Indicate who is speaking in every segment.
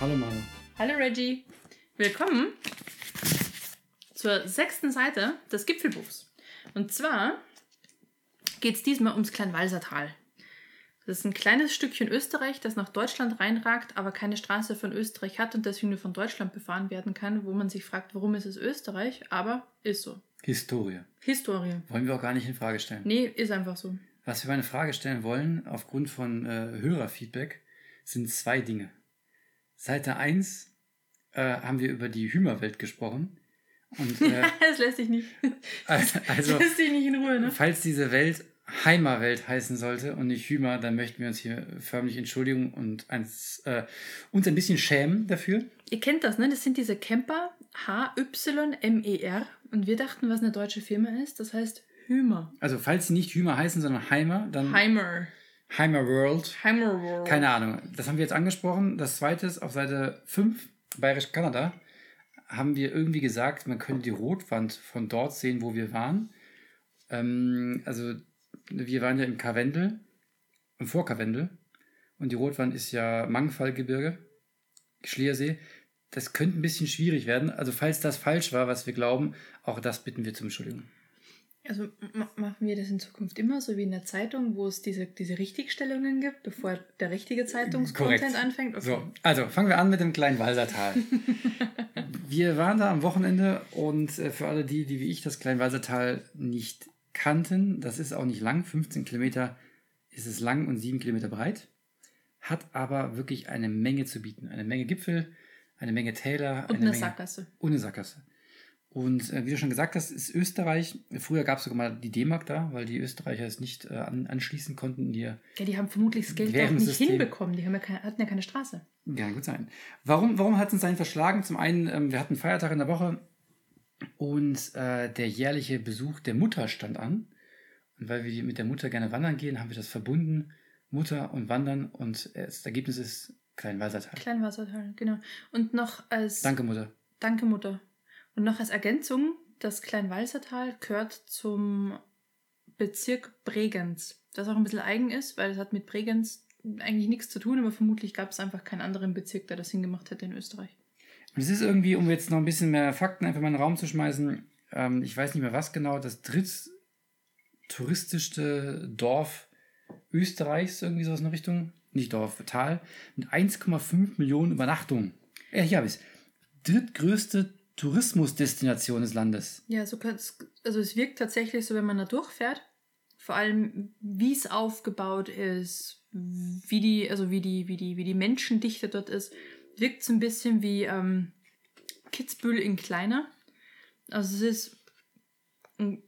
Speaker 1: Hallo Manu.
Speaker 2: Hallo Reggie. Willkommen zur sechsten Seite des Gipfelbuchs. Und zwar geht es diesmal ums Kleinwalsertal. Das ist ein kleines Stückchen Österreich, das nach Deutschland reinragt, aber keine Straße von Österreich hat und deswegen nur von Deutschland befahren werden kann, wo man sich fragt, warum ist es Österreich? Aber ist so.
Speaker 1: Historie.
Speaker 2: Historie.
Speaker 1: Wollen wir auch gar nicht in Frage stellen.
Speaker 2: Nee, ist einfach so.
Speaker 1: Was wir mal in Frage stellen wollen, aufgrund von äh, Hörerfeedback, sind zwei Dinge. Seite 1 äh, haben wir über die Hümerwelt gesprochen. Und, äh,
Speaker 2: das lässt sich nicht.
Speaker 1: also,
Speaker 2: Das lässt sich nicht in Ruhe, ne?
Speaker 1: falls diese Welt Heimerwelt heißen sollte und nicht Hümer, dann möchten wir uns hier förmlich entschuldigen und eins, äh, uns ein bisschen schämen dafür.
Speaker 2: Ihr kennt das, ne? Das sind diese Camper H-Y-M-E-R. Und wir dachten, was eine deutsche Firma ist. Das heißt Hümer.
Speaker 1: Also falls sie nicht Hümer heißen, sondern Heimer, dann
Speaker 2: Heimer.
Speaker 1: Heimer World.
Speaker 2: Heimer World.
Speaker 1: Keine Ahnung. Das haben wir jetzt angesprochen. Das zweite ist auf Seite 5, Bayerisch Kanada, haben wir irgendwie gesagt, man könnte die Rotwand von dort sehen, wo wir waren. Ähm, also wir waren ja im Karwendel, im Vorkarwendel. Und die Rotwand ist ja Mangfallgebirge, Schliersee. Das könnte ein bisschen schwierig werden. Also falls das falsch war, was wir glauben, auch das bitten wir zum Entschuldigen.
Speaker 2: Also ma- machen wir das in Zukunft immer so wie in der Zeitung, wo es diese, diese Richtigstellungen gibt, bevor der richtige Zeitungscontent
Speaker 1: Korrekt.
Speaker 2: anfängt? Okay.
Speaker 1: So, also fangen wir an mit dem kleinen Walsertal. wir waren da am Wochenende und äh, für alle die, die wie ich das Kleinwalsertal nicht kannten, das ist auch nicht lang, 15 Kilometer ist es lang und 7 Kilometer breit, hat aber wirklich eine Menge zu bieten. Eine Menge Gipfel, eine Menge Täler.
Speaker 2: Und
Speaker 1: eine,
Speaker 2: eine
Speaker 1: Menge,
Speaker 2: Sackgasse.
Speaker 1: Und eine Sackgasse. Und äh, wie du schon gesagt hast, ist Österreich, früher gab es sogar mal die D-Mark da, weil die Österreicher es nicht äh, an, anschließen konnten in ihr
Speaker 2: Ja, die haben vermutlich das Geld auch nicht hinbekommen. Die haben ja keine, hatten ja keine Straße.
Speaker 1: Ja, gut sein. Warum, warum hat es uns einen verschlagen? Zum einen, ähm, wir hatten Feiertag in der Woche und äh, der jährliche Besuch der Mutter stand an. Und weil wir die- mit der Mutter gerne wandern gehen, haben wir das verbunden, Mutter und Wandern. Und äh, das Ergebnis ist Kleinwalsertal.
Speaker 2: Kleinwassertal, genau. Und noch als
Speaker 1: Danke, Mutter.
Speaker 2: Danke, Mutter. Und noch als Ergänzung, das Kleinwalsertal gehört zum Bezirk Bregenz. Das auch ein bisschen eigen ist, weil es hat mit Bregenz eigentlich nichts zu tun, aber vermutlich gab es einfach keinen anderen Bezirk, der das hingemacht hätte in Österreich.
Speaker 1: Und es ist irgendwie, um jetzt noch ein bisschen mehr Fakten einfach mal in den Raum zu schmeißen, ähm, ich weiß nicht mehr was genau, das dritttouristischste Dorf Österreichs, irgendwie sowas in der Richtung, nicht Dorf, Tal, mit 1,5 Millionen Übernachtungen. Ja, hier habe ich es. Drittgrößte Tourismusdestination des Landes.
Speaker 2: Ja, so also es wirkt tatsächlich so, wenn man da durchfährt, vor allem wie es aufgebaut ist, wie die, also wie die, wie die, wie die Menschendichte dort ist, wirkt so ein bisschen wie ähm, Kitzbühel in kleiner. Also es ist,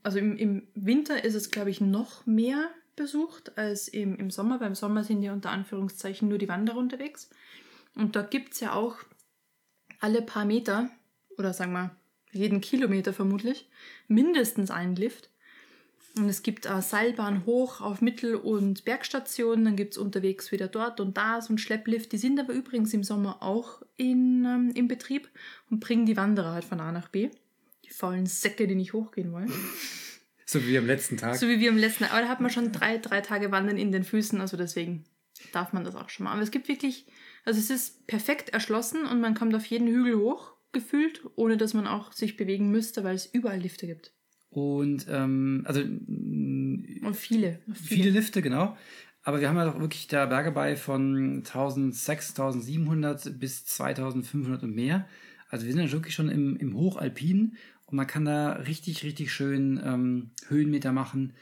Speaker 2: also im, im Winter ist es, glaube ich, noch mehr besucht als im, im Sommer. Beim Sommer sind ja unter Anführungszeichen nur die Wanderer unterwegs. Und dort gibt es ja auch alle paar Meter, oder sagen wir jeden Kilometer vermutlich, mindestens einen Lift. Und es gibt äh, Seilbahn hoch auf Mittel- und Bergstationen, dann gibt es unterwegs wieder dort und da so ein Schlepplift. Die sind aber übrigens im Sommer auch in, ähm, im Betrieb und bringen die Wanderer halt von A nach B. Die faulen Säcke, die nicht hochgehen wollen.
Speaker 1: So wie am letzten Tag.
Speaker 2: So wie wir im letzten, aber da hat man schon drei, drei Tage Wandern in den Füßen, also deswegen darf man das auch schon mal. Aber es gibt wirklich, also es ist perfekt erschlossen und man kommt auf jeden Hügel hoch, gefühlt, ohne dass man auch sich bewegen müsste, weil es überall Lifte gibt.
Speaker 1: Und ähm, also mm,
Speaker 2: Und viele.
Speaker 1: viele Lifte, genau. Aber wir haben ja doch wirklich da Berge bei von 1600, 1700 bis 2500 und mehr. Also wir sind ja wirklich schon im, im Hochalpinen und man kann da richtig, richtig schön ähm, Höhenmeter machen.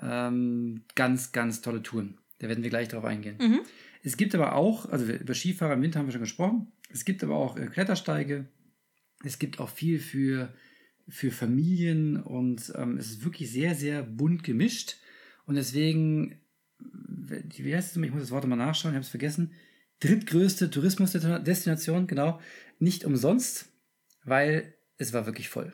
Speaker 1: Ähm, ganz, ganz tolle Touren. Da werden wir gleich drauf eingehen.
Speaker 2: Mhm.
Speaker 1: Es gibt aber auch, also über Skifahrer im Winter haben wir schon gesprochen, es gibt aber auch äh, Klettersteige, es gibt auch viel für, für Familien und ähm, es ist wirklich sehr, sehr bunt gemischt. Und deswegen, wie heißt es, ich muss das Wort mal nachschauen, ich habe es vergessen, drittgrößte Tourismusdestination, genau, nicht umsonst, weil es war wirklich voll.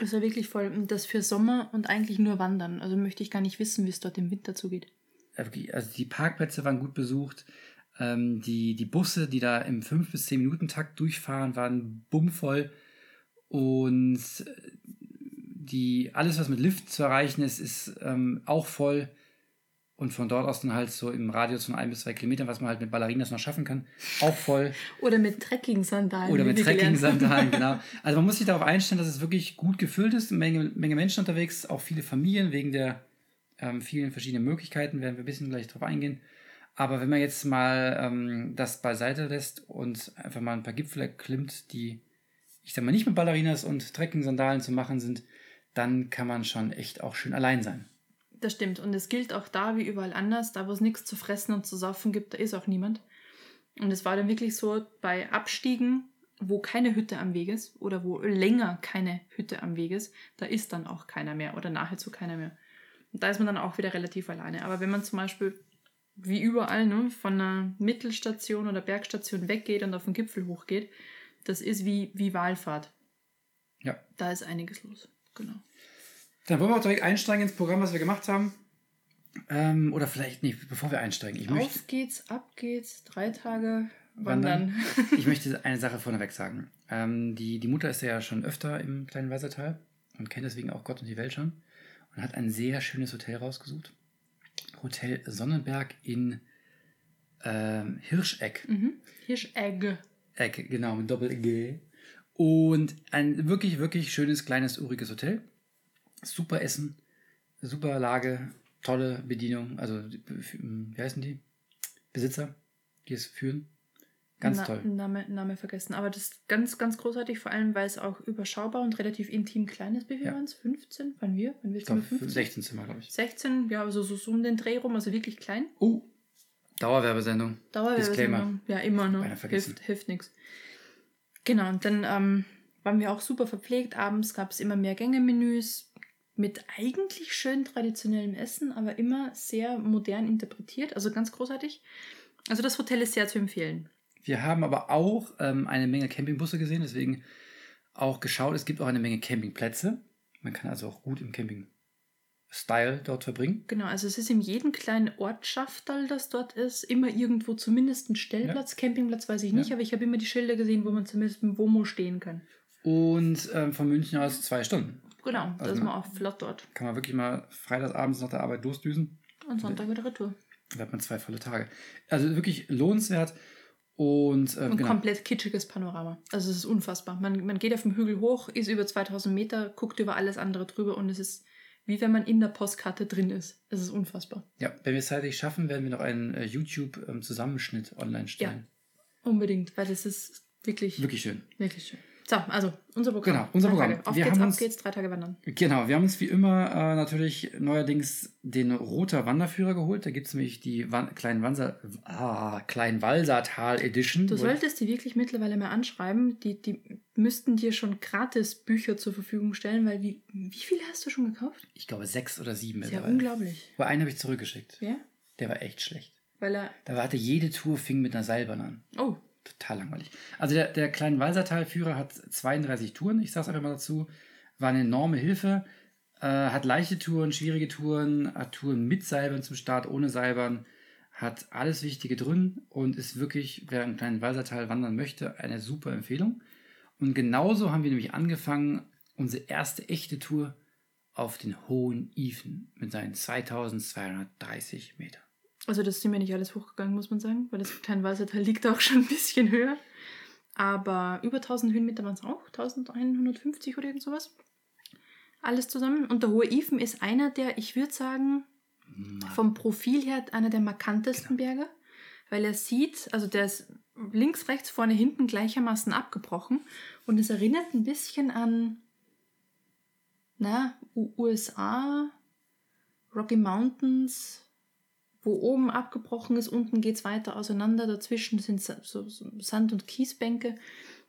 Speaker 2: Es war wirklich voll. Und das für Sommer und eigentlich nur Wandern. Also möchte ich gar nicht wissen, wie es dort im Winter zugeht.
Speaker 1: Also die Parkplätze waren gut besucht. Ähm, die, die Busse, die da im 5 bis 10 Minuten Takt durchfahren, waren bummvoll. Und die, alles, was mit Lift zu erreichen ist, ist ähm, auch voll. und von dort aus dann halt so im Radius von ein bis zwei Kilometern, was man halt mit Ballerinas noch schaffen kann, auch voll.
Speaker 2: Oder mit Trekking-Sandalen.
Speaker 1: Oder mit. Trekking-Sandalen, genau. Also man muss sich darauf einstellen, dass es wirklich gut gefüllt ist, eine Menge, Menge Menschen unterwegs, auch viele Familien wegen der ähm, vielen verschiedenen Möglichkeiten, werden wir ein bisschen gleich drauf eingehen. Aber wenn man jetzt mal ähm, das beiseite lässt und einfach mal ein paar Gipfel erklimmt, die, ich sag mal, nicht mit Ballerinas und Trekking-Sandalen zu machen sind, dann kann man schon echt auch schön allein sein.
Speaker 2: Das stimmt. Und es gilt auch da wie überall anders. Da, wo es nichts zu fressen und zu saufen gibt, da ist auch niemand. Und es war dann wirklich so bei Abstiegen, wo keine Hütte am Weg ist oder wo länger keine Hütte am Weg ist, da ist dann auch keiner mehr oder nahezu keiner mehr. Und da ist man dann auch wieder relativ alleine. Aber wenn man zum Beispiel, wie überall, ne, von einer Mittelstation oder Bergstation weggeht und auf den Gipfel hochgeht, das ist wie, wie Wahlfahrt.
Speaker 1: Ja.
Speaker 2: Da ist einiges los. Genau.
Speaker 1: Dann wollen wir auch direkt einsteigen ins Programm, was wir gemacht haben. Ähm, oder vielleicht, nee, bevor wir einsteigen. Ich möchte,
Speaker 2: Auf geht's, ab geht's, drei Tage
Speaker 1: Wandern.
Speaker 2: wandern.
Speaker 1: ich möchte eine Sache vorneweg sagen. Ähm, die, die Mutter ist ja schon öfter im kleinen Weißertal und kennt deswegen auch Gott und die Welt schon und hat ein sehr schönes Hotel rausgesucht. Hotel Sonnenberg in ähm, Hirscheck.
Speaker 2: mhm. Hirschegg.
Speaker 1: Eck, genau, mit Doppel-G. Und ein wirklich, wirklich schönes, kleines, uriges Hotel. Super Essen, super Lage, tolle Bedienung. Also, die- wie heißen die? Besitzer, die es führen. Ganz
Speaker 2: Na,
Speaker 1: toll.
Speaker 2: Name, Name vergessen. Aber das ist ganz, ganz großartig, vor allem, weil es auch überschaubar und relativ intim klein ist. Wie viel
Speaker 1: Ja.
Speaker 2: waren es? 15? Waren wir? Waren wir
Speaker 1: Ich glaube,
Speaker 2: 15?
Speaker 1: 16 Zimmer, glaube ich.
Speaker 2: 16, ja, also so, so um den Dreh rum, also wirklich klein.
Speaker 1: Oh, Dauerwerbesendung. Disclaimer.
Speaker 2: Dauerwerbesendung. Ja, immer, ne?
Speaker 1: Beinahe vergessen.
Speaker 2: Hilft, hilft nichts. Genau, und dann ähm, waren wir auch super verpflegt. Abends gab es immer mehr Gängemenüs mit eigentlich schön traditionellem Essen, aber immer sehr modern interpretiert. Also ganz großartig. Also das Hotel ist sehr zu empfehlen.
Speaker 1: Wir haben aber auch ähm, eine Menge Campingbusse gesehen, deswegen auch geschaut. Es gibt auch eine Menge Campingplätze. Man kann also auch gut im Camping-Style dort verbringen.
Speaker 2: Genau, also es ist in jedem kleinen Ortschafterl, das dort ist, immer irgendwo zumindest ein Stellplatz. Campingplatz weiß ich nicht,
Speaker 1: Ja.
Speaker 2: aber ich habe immer die Schilder gesehen, wo man zumindest im Womo stehen kann.
Speaker 1: Und ähm, von München aus zwei Stunden.
Speaker 2: Genau, da
Speaker 1: Also
Speaker 2: ist man auch flott dort.
Speaker 1: Kann man wirklich mal freitagsabends nach der Arbeit durchdüsen.
Speaker 2: Und Sonntag wieder Retour.
Speaker 1: Da hat man zwei volle Tage. Also wirklich lohnenswert. Und, äh,
Speaker 2: Und
Speaker 1: genau.
Speaker 2: komplett kitschiges Panorama. Also es ist unfassbar. Man, man geht auf dem Hügel hoch, ist über 2000 Meter, guckt über alles andere drüber und es ist wie wenn man in der Postkarte drin ist. Es ist unfassbar.
Speaker 1: Ja, wenn wir es zeitlich schaffen, werden wir noch einen äh, YouTube-Zusammenschnitt online stellen.
Speaker 2: Unbedingt, weil es ist wirklich,
Speaker 1: Wirklich schön.
Speaker 2: wirklich schön. So, also unser Programm.
Speaker 1: Genau, unser
Speaker 2: Drei
Speaker 1: Programm.
Speaker 2: Tage. Auf
Speaker 1: Wir
Speaker 2: geht's,
Speaker 1: haben
Speaker 2: ab
Speaker 1: uns-
Speaker 2: geht's, drei Tage wandern.
Speaker 1: Genau, wir haben uns wie immer äh, natürlich neuerdings den Roter Wanderführer geholt. Da gibt es nämlich die Wan Klein Wanser ah, Kleinwalsertal Edition.
Speaker 2: Du solltest die wirklich mittlerweile mal anschreiben. Die, die müssten dir schon gratis Bücher zur Verfügung stellen, weil wie, wie viele hast du schon gekauft?
Speaker 1: ich glaube sechs oder sieben.
Speaker 2: Ist ja unglaublich.
Speaker 1: Aber einen habe ich zurückgeschickt.
Speaker 2: Ja?
Speaker 1: Der war echt schlecht.
Speaker 2: Weil er.
Speaker 1: Da hatte jede Tour fing mit einer Seilbahn an.
Speaker 2: Oh,
Speaker 1: Total langweilig. Also der, der kleine Walsertal-Führer hat 32 Touren, ich sag's einfach mal dazu. War eine enorme Hilfe. Äh, hat leichte Touren, schwierige Touren, hat Touren mit Seilbahn zum Start, ohne Seilbahn. Hat alles Wichtige drin und ist wirklich, wer im kleinen Walsertal wandern möchte, eine super Empfehlung. Und genauso haben wir nämlich angefangen, unsere erste echte Tour auf den Hohen Ifen mit seinen 2230 Metern.
Speaker 2: Also das sind wir nicht alles hochgegangen, muss man sagen, weil das Kleinwalsertal liegt auch schon ein bisschen höher. Aber über 1000 Höhenmeter waren es auch, 1150 oder irgend sowas. Alles zusammen. Und der Hohe Ifen ist einer der, ich würde sagen, vom Profil her einer der markantesten Berge, weil er sieht, also der ist links, rechts, vorne, hinten gleichermaßen abgebrochen und es erinnert ein bisschen an, na, USA, Rocky Mountains, wo oben abgebrochen ist, unten geht es weiter auseinander, dazwischen sind so, Sand- und Kiesbänke.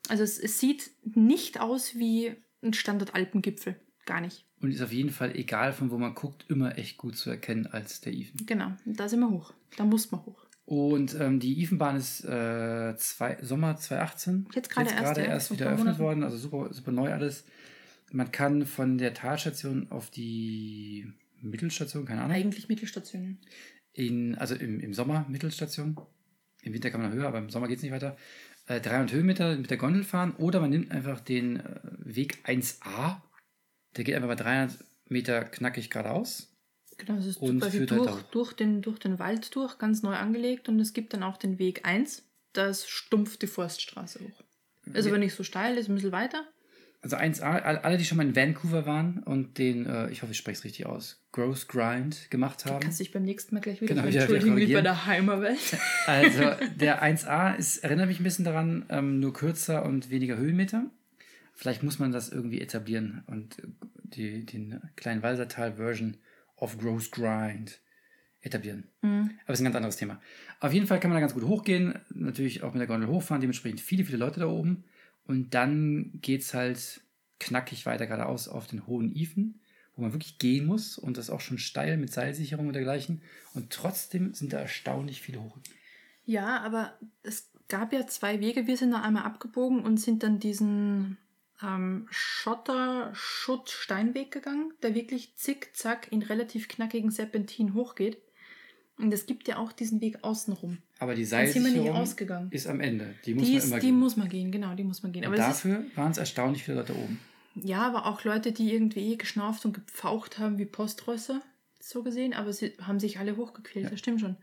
Speaker 2: Also es, es sieht nicht aus wie ein Standard-Alpengipfel, gar nicht.
Speaker 1: Und ist auf jeden Fall, egal von wo man guckt, immer echt gut zu erkennen als der Ifen.
Speaker 2: Genau, da sind wir hoch. Da muss man hoch.
Speaker 1: Und ähm, die Ifenbahn ist äh, zwei, Sommer 2018.
Speaker 2: Jetzt gerade erst,
Speaker 1: gerade
Speaker 2: ja,
Speaker 1: erst wieder eröffnet worden, also super, super neu alles. Man kann von der Talstation auf die Mittelstation, keine Ahnung,
Speaker 2: Eigentlich Mittelstationen.
Speaker 1: In, also im, im Sommer Mittelstation. Im Winter kann man höher, aber im Sommer geht es nicht weiter. Äh, 300 Höhenmeter mit der Gondel fahren oder man nimmt einfach den äh, Weg 1a. Der geht einfach bei 300 Meter knackig geradeaus.
Speaker 2: Genau, es ist
Speaker 1: Und
Speaker 2: quasi
Speaker 1: führt halt
Speaker 2: durch, durch, den, durch den Wald durch, ganz neu angelegt. Und es gibt dann auch den Weg 1, das stumpft die Forststraße hoch. Ist
Speaker 1: Ja.
Speaker 2: aber nicht so steil, ist ein bisschen weiter.
Speaker 1: Also 1A, all- alle, die schon mal in Vancouver waren und den, äh, ich hoffe, ich spreche es richtig aus, Growth Grind gemacht haben.
Speaker 2: kannst dich beim nächsten Mal gleich wieder
Speaker 1: Genau,
Speaker 2: entschuldigen, wie bei der Heimerwelt.
Speaker 1: Also der 1A ist, erinnert mich ein bisschen daran, ähm, nur kürzer und weniger Höhenmeter. Vielleicht muss man das irgendwie etablieren und äh, die, den kleinen Walsertal-Version of Growth Grind etablieren.
Speaker 2: Mhm.
Speaker 1: Aber ist ein ganz anderes Thema. Auf jeden Fall kann man da ganz gut hochgehen, natürlich auch mit der Gondel hochfahren, dementsprechend viele, viele Leute da oben. Und dann geht es halt knackig weiter geradeaus auf den hohen Ifen, wo man wirklich gehen muss und das auch schon steil mit Seilsicherung und dergleichen. Und trotzdem sind da erstaunlich viele hoch.
Speaker 2: Ja, aber es gab ja zwei Wege. Wir sind da einmal abgebogen und sind dann diesen ähm, Schotter-Schutt-Steinweg gegangen, der wirklich zickzack in relativ knackigen Serpentin hochgeht. Und es gibt ja auch diesen Weg außenrum.
Speaker 1: Aber die Seilsicherung ist am Ende. Die muss
Speaker 2: Die,
Speaker 1: man
Speaker 2: ist,
Speaker 1: immer
Speaker 2: die
Speaker 1: gehen.
Speaker 2: muss man gehen, genau, die muss man gehen.
Speaker 1: und
Speaker 2: Aber ist,
Speaker 1: dafür waren es erstaunlich viele Leute oben.
Speaker 2: ja, aber auch Leute, die irgendwie eh geschnauft und gepfaucht haben wie Poströsser, so gesehen, aber sie haben sich alle hochgequält,
Speaker 1: Ja.
Speaker 2: das stimmt schon.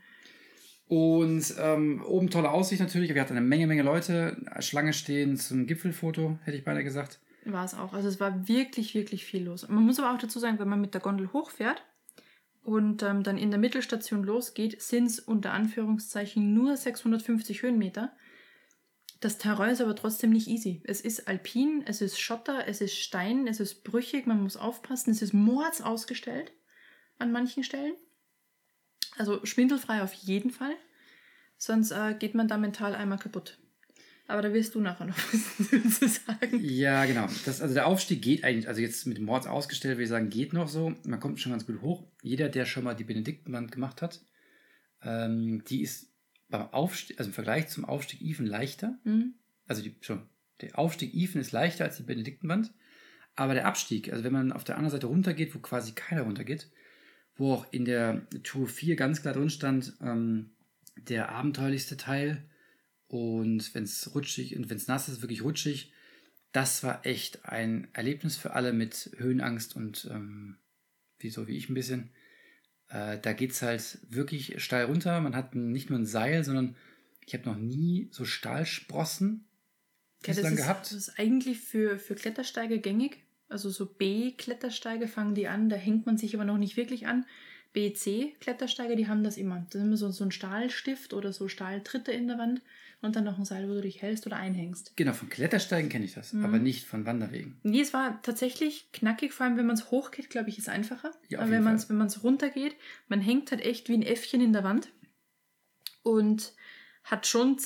Speaker 1: Und ähm, oben tolle Aussicht natürlich. Wir hatten eine Menge, Menge Leute. Schlange stehen zum Gipfelfoto, hätte ich beinahe gesagt.
Speaker 2: War es auch. Also es war wirklich, wirklich viel los. Man muss aber auch dazu sagen, wenn man mit der Gondel hochfährt und ähm, dann in der Mittelstation losgeht, sind es unter Anführungszeichen nur 650 Höhenmeter. Das Terrain ist aber trotzdem nicht easy. Es ist alpin, es ist Schotter, es ist Stein, es ist brüchig, man muss aufpassen, es ist mords ausgestellt an manchen Stellen. Also schwindelfrei auf jeden Fall. Sonst äh, geht man da mental einmal kaputt. Aber da wirst du nachher noch was zu sagen.
Speaker 1: Ja, genau. Das, also der Aufstieg geht eigentlich, also jetzt mit dem Mords ausgestellt, würde ich sagen, geht noch so. Man kommt schon ganz gut hoch. Jeder, der schon mal die Benediktenwand gemacht hat, ähm, die ist beim Aufstieg, also im Vergleich zum Aufstieg Even leichter.
Speaker 2: Mhm.
Speaker 1: Also die, schon, der Aufstieg Even ist leichter als die Benediktenwand. Aber der Abstieg, also wenn man auf der anderen Seite runtergeht, wo quasi keiner runtergeht, wo auch in der Tour 4 ganz klar drin stand, ähm, der abenteuerlichste Teil und wenn es rutschig und wenn es nass ist, wirklich rutschig, das war echt ein Erlebnis für alle mit Höhenangst und ähm, wie so wie ich ein bisschen. Äh, da geht es halt wirklich steil runter. Man hat nicht nur ein Seil, sondern ich habe noch nie so Stahlsprossen
Speaker 2: Ja, das, ist,
Speaker 1: gehabt.
Speaker 2: das ist eigentlich für, für Klettersteige gängig. Also so B-Klettersteige fangen die an, da hängt man sich aber noch nicht wirklich an. B, C-Klettersteige, die haben das immer. Das ist immer so, so ein Stahlstift oder so Stahltritte in der Wand und dann noch ein Seil, wo du dich hältst oder einhängst.
Speaker 1: Genau, von Klettersteigen kenne ich das,
Speaker 2: Mhm.
Speaker 1: aber nicht von Wanderwegen.
Speaker 2: Nee, es war tatsächlich knackig, vor allem wenn man es hochgeht, glaube ich, ist einfacher.
Speaker 1: Ja,
Speaker 2: Aber wenn man es wenn man's runtergeht, man hängt halt echt wie ein Äffchen in der Wand und hat schon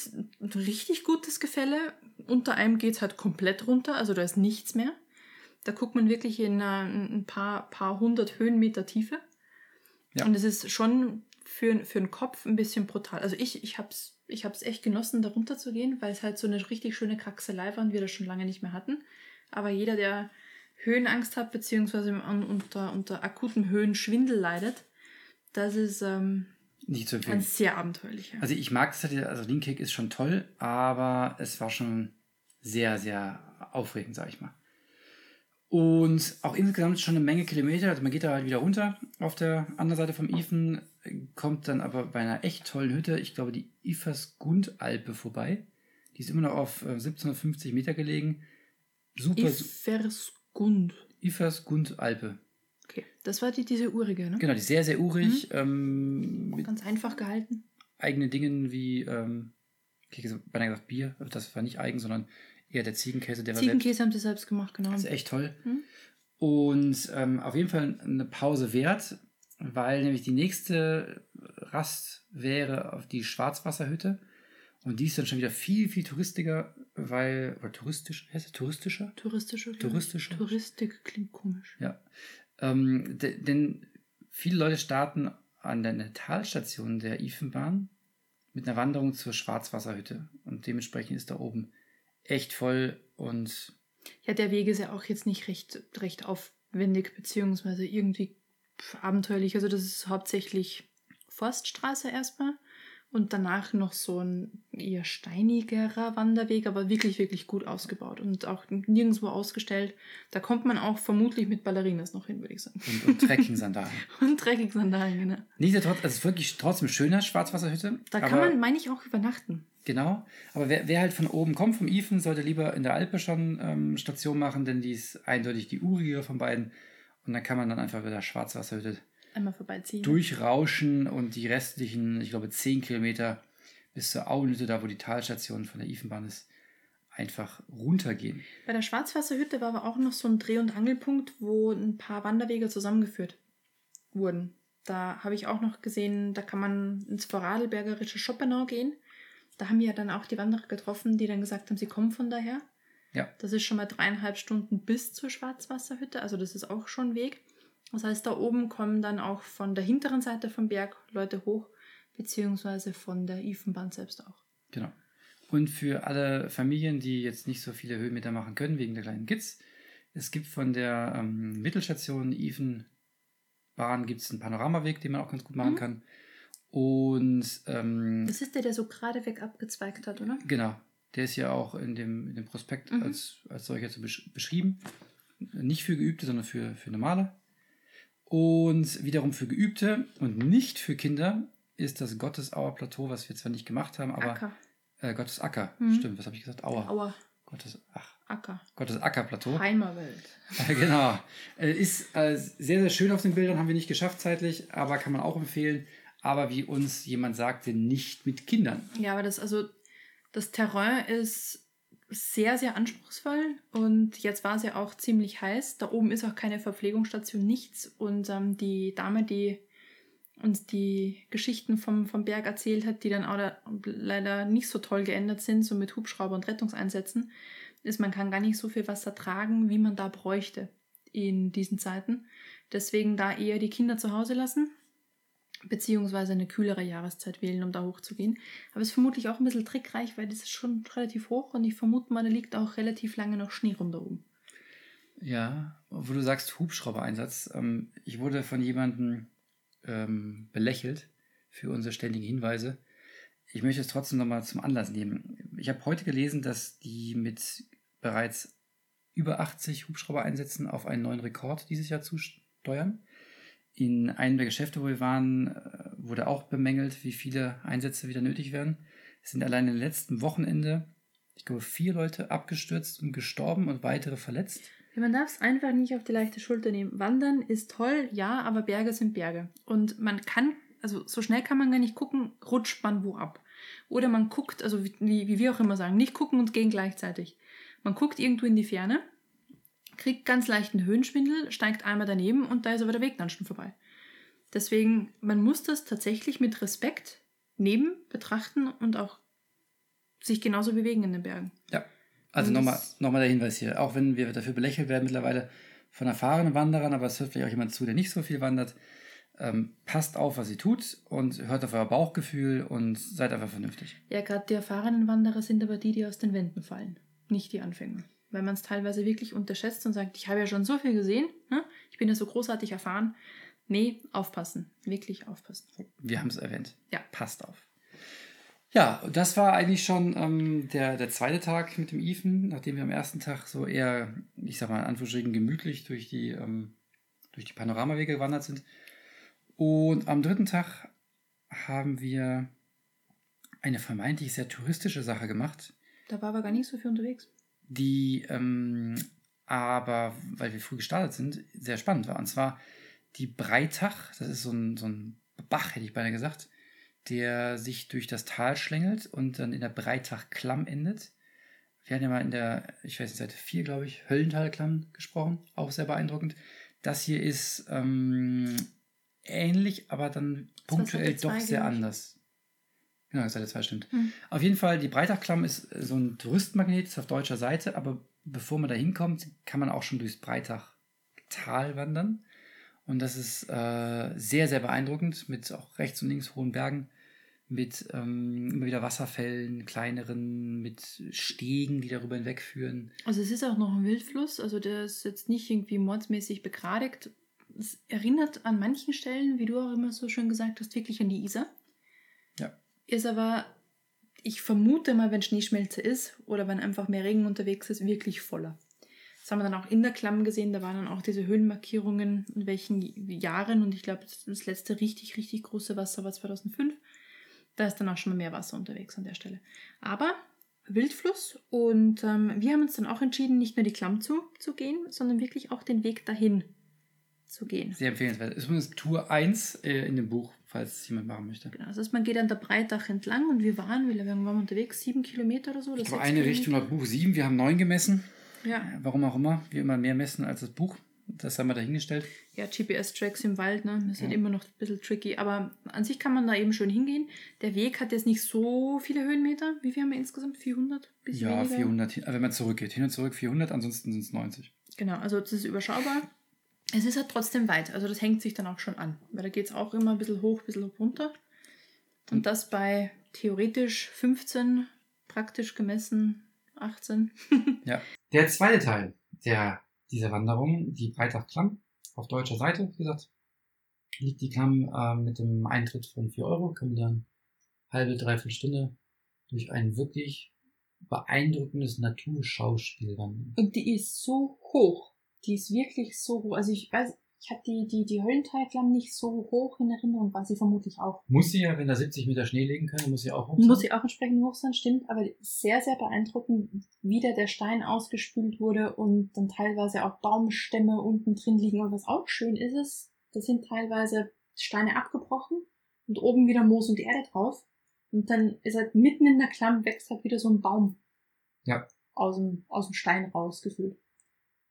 Speaker 2: ein richtig gutes Gefälle. Unter einem geht es halt komplett runter, also da ist nichts mehr. Da guckt man wirklich in ein paar, paar hundert Höhenmeter Tiefe.
Speaker 1: Ja.
Speaker 2: Und es ist schon für, für den Kopf ein bisschen brutal. Also ich, ich habe es ich hab's echt genossen, da runter zu gehen, weil es halt so eine richtig schöne Kraxelei war und wir das schon lange nicht mehr hatten. Aber jeder, der Höhenangst hat, beziehungsweise unter, unter akutem Höhenschwindel leidet, das ist ähm,
Speaker 1: Nicht zu
Speaker 2: ein
Speaker 1: empfehlen.
Speaker 2: sehr abenteuerlicher.
Speaker 1: Also ich mag das, halt, also Lean Kick ist schon toll, aber es war schon sehr, sehr aufregend, sag ich mal. Und auch insgesamt schon eine Menge Kilometer. Also man geht da halt wieder runter auf der anderen Seite vom Ifen, kommt dann aber bei einer echt tollen Hütte, ich glaube die Ifersgund-Alpe vorbei. Die ist immer noch auf äh, 1750 Meter gelegen. Super, su-
Speaker 2: Iferskund.
Speaker 1: Ifersgund-Alpe.
Speaker 2: Okay, das war die, diese urige, ne?
Speaker 1: Genau, die ist sehr, sehr urig. Ähm, mit
Speaker 2: Ganz einfach gehalten.
Speaker 1: eigenen Dingen wie, ähm, ich hätte beinahe gesagt Bier, aber das war nicht eigen, sondern eher der Ziegenkäse, der war selbst.
Speaker 2: Ziegenkäse haben sie selbst gemacht, genau.
Speaker 1: Das ist echt toll.
Speaker 2: Mhm.
Speaker 1: Und ähm, auf jeden Fall eine Pause wert, weil nämlich die nächste Rast wäre auf die Schwarzwasserhütte. Und die ist dann schon wieder viel, viel touristischer, weil, oder touristisch, heißt es touristischer?
Speaker 2: Touristische.
Speaker 1: Touristische.
Speaker 2: Touristik klingt komisch.
Speaker 1: Ja. Ähm, de, denn viele Leute starten an der Talstation der Ifenbahn mit einer Wanderung zur Schwarzwasserhütte. Und dementsprechend ist da oben echt voll und
Speaker 2: Ja, der Weg ist ja auch jetzt nicht recht, recht aufwendig, beziehungsweise irgendwie abenteuerlich. Also das ist hauptsächlich Forststraße erstmal. und danach noch so ein eher steinigerer Wanderweg, aber wirklich, wirklich gut ausgebaut und auch nirgendwo ausgestellt. Da kommt man auch vermutlich mit Ballerinas noch hin, würde ich sagen.
Speaker 1: Und, und Trekking-Sandalen.
Speaker 2: und Trekking-Sandalen, genau.
Speaker 1: Nichtsdestotrotz, also es ist wirklich trotzdem schöner Schwarzwasserhütte.
Speaker 2: Da kann man, meine ich, auch übernachten.
Speaker 1: Genau, aber wer, wer halt von oben kommt, vom Ifen, sollte lieber in der Alpe schon ähm, Station machen, denn die ist eindeutig die urige von beiden. Und dann kann man dann einfach wieder Schwarzwasserhütte
Speaker 2: Einmal vorbeiziehen.
Speaker 1: durchrauschen und die restlichen, ich glaube, 10 Kilometer bis zur Auenhütte, da wo die Talstation von der Ifenbahn ist, einfach runtergehen.
Speaker 2: Bei der Schwarzwasserhütte war aber auch noch so ein Dreh- und Angelpunkt, wo ein paar Wanderwege zusammengeführt wurden. Da habe ich auch noch gesehen, da kann man ins Vorarlbergerische Schoppenau gehen. Da haben wir ja dann auch die Wanderer getroffen, die dann gesagt haben, sie kommen von daher.
Speaker 1: Ja.
Speaker 2: Das ist schon mal dreieinhalb Stunden bis zur Schwarzwasserhütte, also das ist auch schon Weg. Das heißt, da oben kommen dann auch von der hinteren Seite vom Berg Leute hoch, beziehungsweise von der Ifenbahn selbst auch.
Speaker 1: Genau. Und für alle Familien, die jetzt nicht so viele Höhenmeter machen können, wegen der kleinen Kids, es gibt von der ähm, Mittelstation Ifenbahn gibt es einen Panoramaweg, den man auch ganz gut machen
Speaker 2: Mhm.
Speaker 1: kann. Und ähm,
Speaker 2: Das ist der, der so geradeweg abgezweigt hat, oder?
Speaker 1: Genau, der ist ja auch in dem, in dem Prospekt
Speaker 2: Mhm.
Speaker 1: als, als solcher so besch beschrieben. Nicht für Geübte, sondern für, für Normale. Und wiederum für Geübte und nicht für Kinder ist das Gottesauer Plateau, was wir zwar nicht gemacht haben, aber
Speaker 2: Acker.
Speaker 1: Äh, Gottes Acker.
Speaker 2: Mhm.
Speaker 1: Stimmt, was habe ich gesagt? Auer.
Speaker 2: Aua.
Speaker 1: Gottes, ach,
Speaker 2: Acker.
Speaker 1: Gottes Acker Plateau.
Speaker 2: Heimerwelt.
Speaker 1: Äh, genau. Äh, Ist äh, sehr, sehr schön auf den Bildern, haben wir nicht geschafft zeitlich, aber kann man auch empfehlen. Aber wie uns jemand sagte, nicht mit Kindern.
Speaker 2: Ja, aber das, also, das Terrain ist sehr, sehr anspruchsvoll und jetzt war es ja auch ziemlich heiß. Da oben ist auch keine Verpflegungsstation, nichts. Und ähm, die Dame, die uns die Geschichten vom, vom Berg erzählt hat, die dann auch da leider nicht so toll geändert sind, so mit Hubschrauber und Rettungseinsätzen, ist, man kann gar nicht so viel Wasser tragen, wie man da bräuchte in diesen Zeiten. Deswegen da eher die Kinder zu Hause lassen, beziehungsweise eine kühlere Jahreszeit wählen, um da hochzugehen. Aber es ist vermutlich auch ein bisschen trickreich, weil das ist schon relativ hoch und ich vermute mal, da liegt auch relativ lange noch Schnee rum da oben.
Speaker 1: Ja, wo du sagst Hubschrauber-Einsatz. Ähm, ich wurde von jemandem ähm, belächelt für unsere ständigen Hinweise. Ich möchte es trotzdem nochmal zum Anlass nehmen. Ich habe heute gelesen, dass die mit bereits über 80 Hubschrauber-Einsätzen auf einen neuen Rekord dieses Jahr zusteuern. In einem der Geschäfte, wo wir waren, äh, wurde auch bemängelt, wie viele Einsätze wieder nötig werden. Es sind allein im letzten Wochenende, ich glaube, vier Leute abgestürzt und gestorben und weitere verletzt.
Speaker 2: Man darf es einfach nicht auf die leichte Schulter nehmen. Wandern ist toll, ja, aber Berge sind Berge. Und man kann, also so schnell kann man gar nicht gucken, rutscht man wo ab. Oder man guckt, also wie, wie wir auch immer sagen, nicht gucken und gehen gleichzeitig. Man guckt irgendwo in die Ferne, kriegt ganz leichten Höhenschwindel, steigt einmal daneben und da ist aber der Weg dann schon vorbei. Deswegen, man muss das tatsächlich mit Respekt neben betrachten und auch sich genauso bewegen in den Bergen.
Speaker 1: Ja, also nochmal noch mal der Hinweis hier. Auch wenn wir dafür belächelt werden mittlerweile von erfahrenen Wanderern, aber es hört vielleicht auch jemand zu, der nicht so viel wandert. Ähm, passt auf, was ihr tut und hört auf euer Bauchgefühl und seid einfach vernünftig.
Speaker 2: Ja, gerade die erfahrenen Wanderer sind aber die, die aus den Wänden fallen, nicht die Anfänger. Weil man es teilweise wirklich unterschätzt und sagt, ich habe ja schon so viel gesehen, ne? ich bin ja so großartig erfahren. Nee, aufpassen, wirklich aufpassen.
Speaker 1: Wir haben es erwähnt.
Speaker 2: Ja.
Speaker 1: Passt auf. Ja, das war eigentlich schon ähm, der, der zweite Tag mit dem Ifen, nachdem wir am ersten Tag so eher, ich sag mal in Anführungsstrichen, gemütlich durch die, ähm, durch die Panoramawege gewandert sind. Und am dritten Tag haben wir eine vermeintlich sehr touristische Sache gemacht,
Speaker 2: Da war aber gar nicht so viel unterwegs.
Speaker 1: Die ähm, aber, weil wir früh gestartet sind, sehr spannend war. Und zwar die Breitach, das ist so ein, so ein Bach, hätte ich beinahe gesagt, der sich durch das Tal schlängelt und dann in der Breitach-Klamm endet. Wir hatten ja mal in der, ich weiß nicht, Seite 4, glaube ich, Höllental-Klamm gesprochen, auch sehr beeindruckend. Das hier ist ähm, ähnlich, aber dann punktuell doch sehr anders. Genau, Seite 2 stimmt.
Speaker 2: Hm.
Speaker 1: Auf jeden Fall, die Breitachklamm ist äh, so ein Touristenmagnet, ist auf deutscher Seite, aber bevor man da hinkommt, kann man auch schon durchs Breitachtal wandern. Und das ist äh, sehr, sehr beeindruckend mit auch rechts und links hohen Bergen, mit ähm, immer wieder Wasserfällen, kleineren, mit Stegen, die darüber hinwegführen.
Speaker 2: Also es ist auch noch ein Wildfluss, also der ist jetzt nicht irgendwie mordsmäßig begradigt. Es erinnert an manchen Stellen, wie du auch immer so schön gesagt hast, wirklich an die Isar. Ist aber, ich vermute mal, wenn Schneeschmelze ist oder wenn einfach mehr Regen unterwegs ist, wirklich voller. Das haben wir dann auch in der Klamm gesehen. Da waren dann auch diese Höhenmarkierungen, in welchen Jahren. Und ich glaube, das letzte richtig, richtig große Wasser war 2005. Da ist dann auch schon mal mehr Wasser unterwegs an der Stelle. Aber Wildfluss. Und ähm, wir haben uns dann auch entschieden, nicht nur die Klamm zu, zu gehen, sondern wirklich auch den Weg dahin zu gehen.
Speaker 1: Sehr empfehlenswert. Es ist Tour 1 äh, in dem Buch, falls es jemand machen möchte.
Speaker 2: Genau, das heißt, man geht an der Breitach entlang und wir waren, wie lange waren wir unterwegs? Sieben Kilometer oder so? Oder
Speaker 1: Ich glaube, eine Richtung laut Buch 7, wir haben 9 gemessen.
Speaker 2: Ja.
Speaker 1: Äh, Warum auch immer, wir immer mehr messen als das Buch. Das haben wir dahingestellt.
Speaker 2: Ja, GPS-Tracks im Wald, ne? Das ist halt
Speaker 1: Ja.
Speaker 2: immer noch ein bisschen tricky. Aber an sich kann man da eben schön hingehen. Der Weg hat jetzt nicht so viele Höhenmeter. Wie viel haben wir insgesamt? 400? Bisschen
Speaker 1: Ja,
Speaker 2: weniger?
Speaker 1: 400, hin- äh, wenn man zurückgeht. Hin und zurück 400, ansonsten sind es 90.
Speaker 2: Genau, also das ist überschaubar. Es ist halt trotzdem weit, also das hängt sich dann auch schon an. Weil da geht es auch immer ein bisschen hoch, ein bisschen runter. Und das bei theoretisch 15, praktisch gemessen 18.
Speaker 1: Ja. Der zweite Teil der, dieser Wanderung, die Breitach-Klamm, auf deutscher Seite, wie gesagt, liegt die Klamm äh, mit dem Eintritt von 4 Euro, können wir dann halbe, dreiviertel Stunde durch ein wirklich beeindruckendes Naturschauspiel wandern.
Speaker 2: Und die ist so hoch. Die ist wirklich so hoch. Also ich weiß, ich habe die, die, die Höllenteilklamm nicht so hoch in Erinnerung, war sie vermutlich auch.
Speaker 1: Muss sie ja, wenn da 70 Meter Schnee liegen können, muss sie auch hoch sein.
Speaker 2: Muss sie auch entsprechend hoch sein, stimmt, aber sehr, sehr beeindruckend, wie da der Stein ausgespült wurde und dann teilweise auch Baumstämme unten drin liegen. Und was auch schön ist, ist, da sind teilweise Steine abgebrochen und oben wieder Moos und Erde drauf. Und dann ist halt mitten in der Klamm wächst halt wieder so ein Baum.
Speaker 1: Ja.
Speaker 2: Aus dem, aus dem Stein rausgefüllt.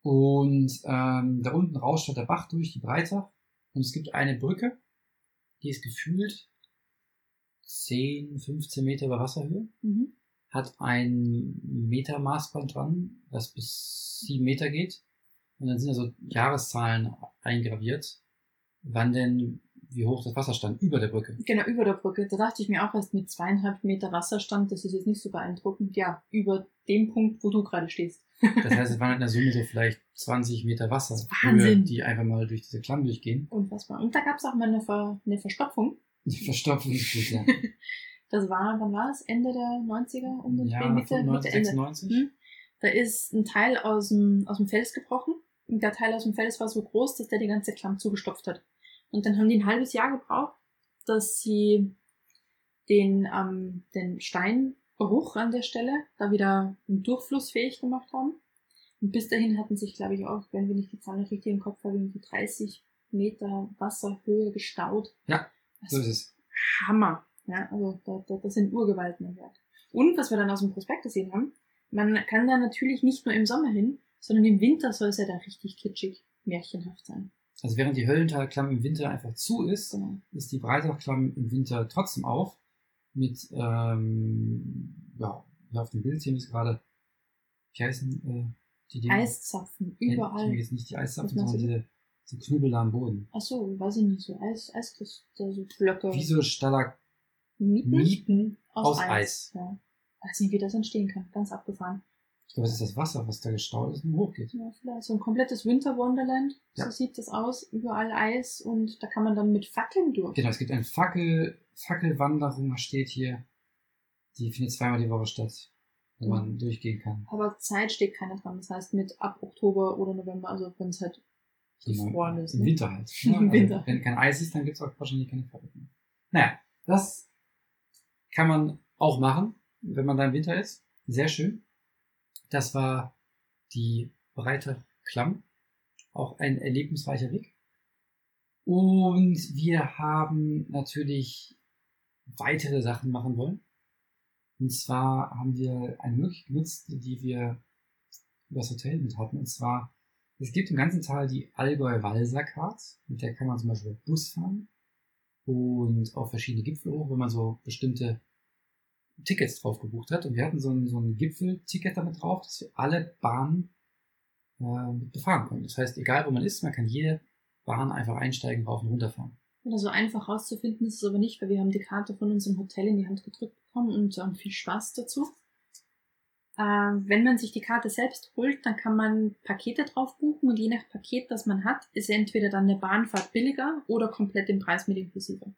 Speaker 1: Und ähm, da unten rauscht halt der Bach durch, die Breitach. Und es gibt eine Brücke, die ist gefühlt 10, 15 Meter über Wasserhöhe.
Speaker 2: Mhm.
Speaker 1: Hat ein Metermaßband dran, das bis 7 Meter geht. Und dann sind da so Jahreszahlen eingraviert, wann denn, wie hoch das Wasser stand, über der Brücke.
Speaker 2: Genau, über der Brücke. Da dachte ich mir auch erst mit zweieinhalb Meter Wasserstand, das ist jetzt nicht so beeindruckend. Ja, über dem Punkt, wo du gerade stehst.
Speaker 1: Das heißt, es waren in der Summe so vielleicht 20 Meter Wasser,
Speaker 2: Wahnsinn.
Speaker 1: die einfach mal durch diese Klamm durchgehen.
Speaker 2: Unfassbar. Und da gab es auch mal eine, Ver eine Verstopfung.
Speaker 1: Die Verstopfung ist gut, ja.
Speaker 2: Das war, wann war es? Ende der 90er? Um den Dreh,
Speaker 1: Ja,
Speaker 2: Mitte,
Speaker 1: 95,
Speaker 2: Mitte, Ende.
Speaker 1: 96.
Speaker 2: Hm? Da ist ein Teil aus dem, aus dem Fels gebrochen. Und der Teil aus dem Fels war so groß, dass der die ganze Klamm zugestopft hat. Und dann haben die ein halbes Jahr gebraucht, dass sie den, ähm, den Steinbruch an der Stelle da wieder durchflussfähig gemacht haben. Und bis dahin hatten sich, glaube ich, auch, wenn wir nicht die Zahlen richtig im Kopf haben, irgendwie 30 Meter Wasserhöhe gestaut.
Speaker 1: Ja,
Speaker 2: Das
Speaker 1: So ist es.
Speaker 2: Hammer. Ja, also da, da, das sind Urgewalten im Wert. Und was wir dann aus dem Prospekt gesehen haben, man kann da natürlich nicht nur im Sommer hin, sondern im Winter soll es ja da richtig kitschig, märchenhaft sein.
Speaker 1: Also während die Höllentalklamm im Winter einfach zu ist,
Speaker 2: Genau.
Speaker 1: ist die Breitachklamm im Winter trotzdem auf. Mit, ähm, ja, auf dem Bild sehen wir es gerade, wie heißen äh, die Dinge?
Speaker 2: Eiszapfen,
Speaker 1: Nee, Ich
Speaker 2: überall.
Speaker 1: meine jetzt nicht die Eiszapfen, sondern diese, diese Knüppel da am Boden.
Speaker 2: Ach so, weiß ich nicht, so Eis, Eiskristalle, so Blöcke.
Speaker 1: Wie so Stalagmiten
Speaker 2: Mieten
Speaker 1: aus Eis.
Speaker 2: Ja. Weiß nicht, wie das entstehen kann. Ganz abgefahren.
Speaker 1: Ich glaube, das ist das Wasser, was da gestaut ist und hochgeht.
Speaker 2: Ja, vielleicht so ein komplettes Winter Wonderland.
Speaker 1: Ja.
Speaker 2: So sieht das aus. Überall Eis und da kann man dann mit Fackeln durch.
Speaker 1: Genau, es gibt eine Fackel, Fackelwanderung, steht hier. Die findet zweimal die Woche statt, wo man durchgehen kann.
Speaker 2: Aber Zeit steht keiner dran. Das heißt mit ab Oktober oder November, also wenn es halt gefroren ist.
Speaker 1: Im
Speaker 2: Ne?
Speaker 1: Winter halt.
Speaker 2: Im
Speaker 1: also
Speaker 2: Winter.
Speaker 1: Wenn kein Eis ist, dann gibt's auch wahrscheinlich keine Fackel mehr. Naja, das kann man auch machen, wenn man da im Winter ist. Sehr schön. Das war die breite Klamm. Auch ein erlebnisreicher Weg. Und wir haben natürlich weitere Sachen machen wollen. Und zwar haben wir eine Möglichkeit genutzt, die wir übers Hotel mit hatten. Und zwar, es gibt im ganzen Tal die Allgäu-Walser-Card. Mit der kann man zum Beispiel Bus fahren. Und auf verschiedene Gipfel hoch, wenn man so bestimmte Tickets drauf gebucht hat. Und wir hatten so ein, so ein Gipfelticket damit drauf, dass wir alle Bahnen äh, befahren können. Das heißt, egal wo man ist, man kann jede Bahn einfach einsteigen, rauf und runter fahren.
Speaker 2: Oder so einfach rauszufinden ist es aber nicht, weil wir haben die Karte von unserem Hotel in die Hand gedrückt bekommen und ähm, viel Spaß dazu. Äh, wenn man sich die Karte selbst holt, dann kann man Pakete drauf buchen und je nach Paket, das man hat, ist entweder dann eine Bahnfahrt billiger oder komplett im Preis mit inklusive.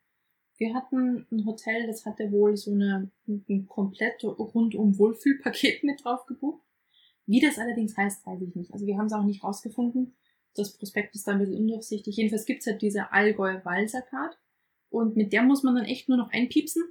Speaker 2: Wir hatten ein Hotel, das hatte wohl so eine, ein komplett rundum Wohlfühlpaket mit drauf gebucht. Wie das allerdings heißt, weiß ich nicht. Also wir haben es auch nicht rausgefunden. Das Prospekt ist da ein bisschen undurchsichtig. Jedenfalls gibt's halt diese Allgäu-Walser-Card. Und mit der muss man dann echt nur noch einpiepsen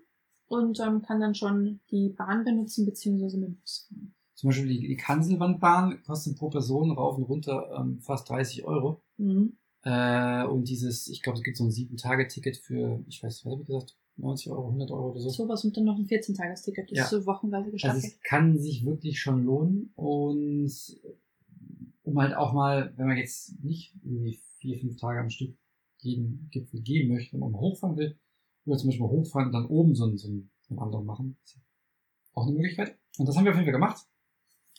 Speaker 2: und ähm, kann dann schon die Bahn benutzen, beziehungsweise mit dem Bus fahren.
Speaker 1: Zum Beispiel die, die Kanzelwandbahn kostet pro Person rauf und runter ähm, fast 30 Euro.
Speaker 2: Mhm.
Speaker 1: Äh, und dieses, ich glaube, es gibt so ein 7-Tage-Ticket für, ich weiß, was habe ich gesagt, 90 Euro, 100 Euro oder so.
Speaker 2: Sowas und dann noch ein 14-Tages-Ticket. Das
Speaker 1: Ja.
Speaker 2: ist so wochenweise
Speaker 1: Also
Speaker 2: gestaffelt.
Speaker 1: es kann sich wirklich schon lohnen und um halt auch mal, wenn man jetzt nicht irgendwie vier, fünf Tage am Stück jeden Gipfel gehen möchte und mal hochfahren will, oder zum Beispiel mal hochfahren und dann oben so einen, so einen, so einen anderen machen, ist auch eine Möglichkeit. Und das haben wir auf jeden Fall gemacht.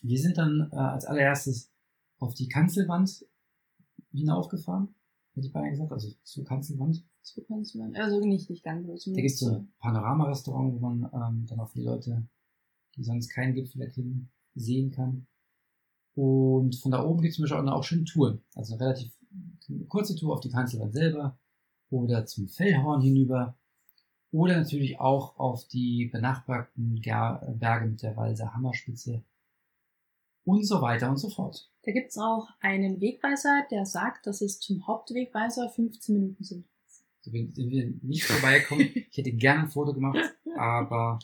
Speaker 1: Wir sind dann äh, als allererstes auf die Kanzelwand hinaufgefahren, hätte ich beinahe gesagt, also zur Kanzelwand.
Speaker 2: So kannst du also nicht, nicht ganz.
Speaker 1: Da gibt es so ein Panorama-Restaurant, wo man ähm, dann auch die Leute, die sonst keinen Gipfel erklimmen, sehen kann. Und von da oben gibt es zum Beispiel auch, auch schöne Touren. Also eine relativ kurze Tour auf die Kanzelwand selber oder zum Fellhorn hinüber oder natürlich auch auf die benachbarten Berge mit der Walser Hammerspitze und so weiter und so fort.
Speaker 2: Da gibt's auch einen Wegweiser, der sagt, dass es zum Hauptwegweiser 15 Minuten sind.
Speaker 1: So sind wir nicht vorbeigekommen. Ich hätte gerne ein Foto gemacht, aber